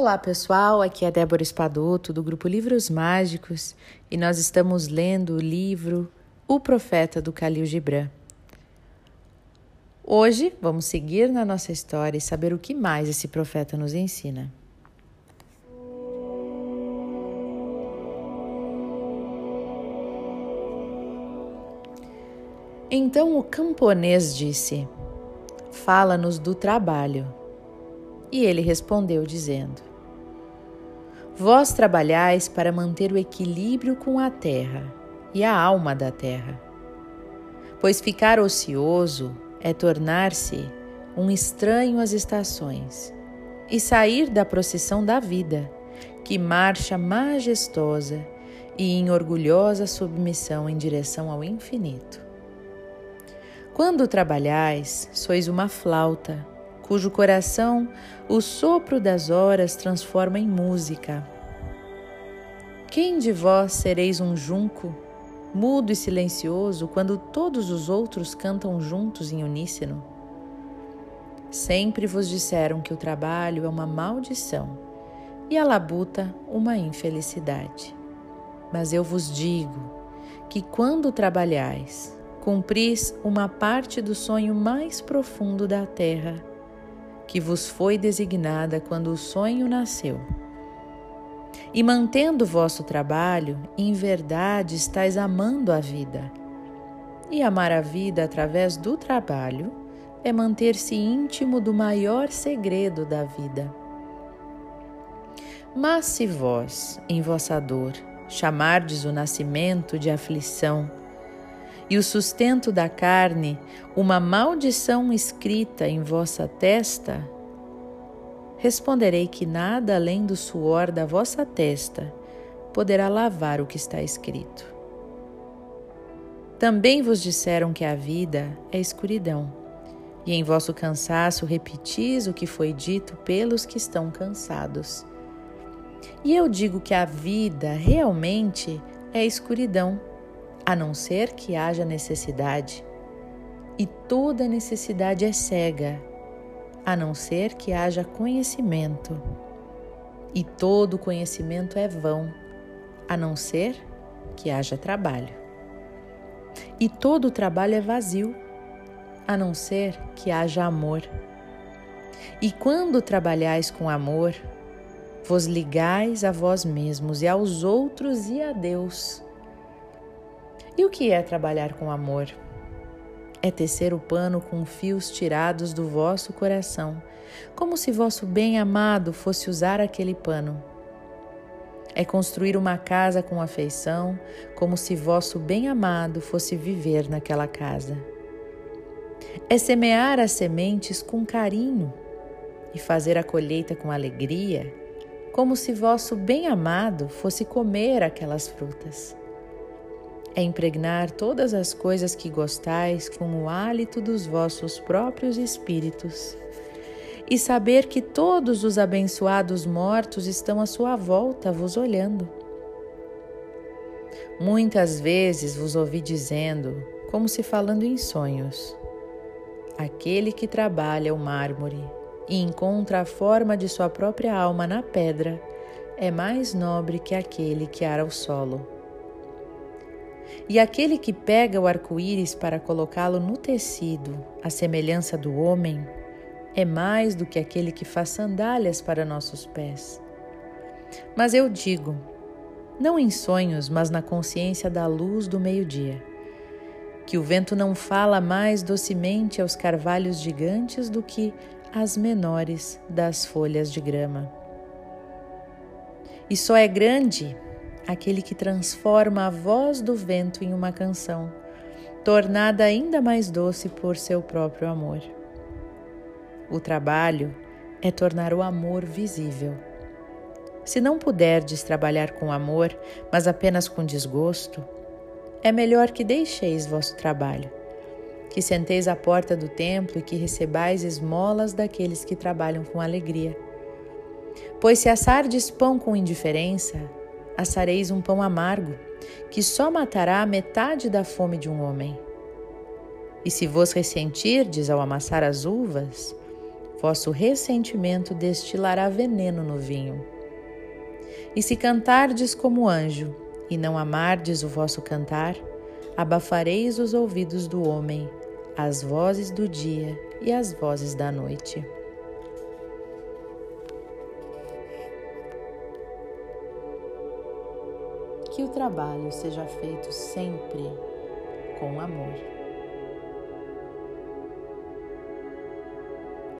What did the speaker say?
Olá pessoal, aqui é Débora Espadoto do grupo Livros Mágicos e nós estamos lendo o livro O Profeta do Khalil Gibran. Hoje vamos seguir na nossa história e saber o que mais esse profeta nos ensina. Então o camponês disse: Fala-nos do trabalho. E ele respondeu, dizendo: Vós trabalhais para manter o equilíbrio com a terra e a alma da terra. Pois ficar ocioso é tornar-se um estranho às estações e sair da procissão da vida, que marcha majestosa e em orgulhosa submissão em direção ao infinito. Quando trabalhais, sois uma flauta cujo coração o sopro das horas transforma em música. Quem de vós sereis um junco, mudo e silencioso, quando todos os outros cantam juntos em uníssono? Sempre vos disseram que o trabalho é uma maldição e a labuta uma infelicidade. Mas eu vos digo que quando trabalhais, cumpris uma parte do sonho mais profundo da terra que vos foi designada quando o sonho nasceu. E mantendo vosso trabalho, em verdade estáis amando a vida. E amar a vida através do trabalho é manter-se íntimo do maior segredo da vida. Mas se vós, em vossa dor, chamardes o nascimento de aflição, e o sustento da carne, uma maldição escrita em vossa testa? Responderei que nada além do suor da vossa testa poderá lavar o que está escrito. Também vos disseram que a vida é escuridão, e em vosso cansaço repetis o que foi dito pelos que estão cansados. E eu digo que a vida realmente é escuridão a não ser que haja necessidade. E toda necessidade é cega, a não ser que haja conhecimento. E todo conhecimento é vão, a não ser que haja trabalho. E todo trabalho é vazio, a não ser que haja amor. E quando trabalhais com amor, vos ligais a vós mesmos e aos outros e a Deus e o que é trabalhar com amor? É tecer o pano com fios tirados do vosso coração, como se vosso bem-amado fosse usar aquele pano. É construir uma casa com afeição, como se vosso bem-amado fosse viver naquela casa. É semear as sementes com carinho e fazer a colheita com alegria, como se vosso bem-amado fosse comer aquelas frutas é impregnar todas as coisas que gostais com o hálito dos vossos próprios espíritos, e saber que todos os abençoados mortos estão à sua volta vos olhando. Muitas vezes vos ouvi dizendo, como se falando em sonhos: Aquele que trabalha o mármore e encontra a forma de sua própria alma na pedra é mais nobre que aquele que ara o solo. E aquele que pega o arco-íris para colocá-lo no tecido, à semelhança do homem, é mais do que aquele que faz sandálias para nossos pés. Mas eu digo, não em sonhos, mas na consciência da luz do meio-dia, que o vento não fala mais docemente aos carvalhos gigantes do que às menores das folhas de grama. E só é grande aquele que transforma a voz do vento em uma canção, tornada ainda mais doce por seu próprio amor. O trabalho é tornar o amor visível. Se não puderdes trabalhar com amor, mas apenas com desgosto, é melhor que deixeis vosso trabalho, que senteis à porta do templo e que recebais esmolas daqueles que trabalham com alegria. Pois se assardes pão com indiferença, assareis um pão amargo, que só matará a metade da fome de um homem. E se vos ressentirdes ao amassar as uvas, vosso ressentimento destilará veneno no vinho. E se cantardes como anjo, e não amardes o vosso cantar, abafareis os ouvidos do homem, as vozes do dia e as vozes da noite. Que o trabalho seja feito sempre com amor.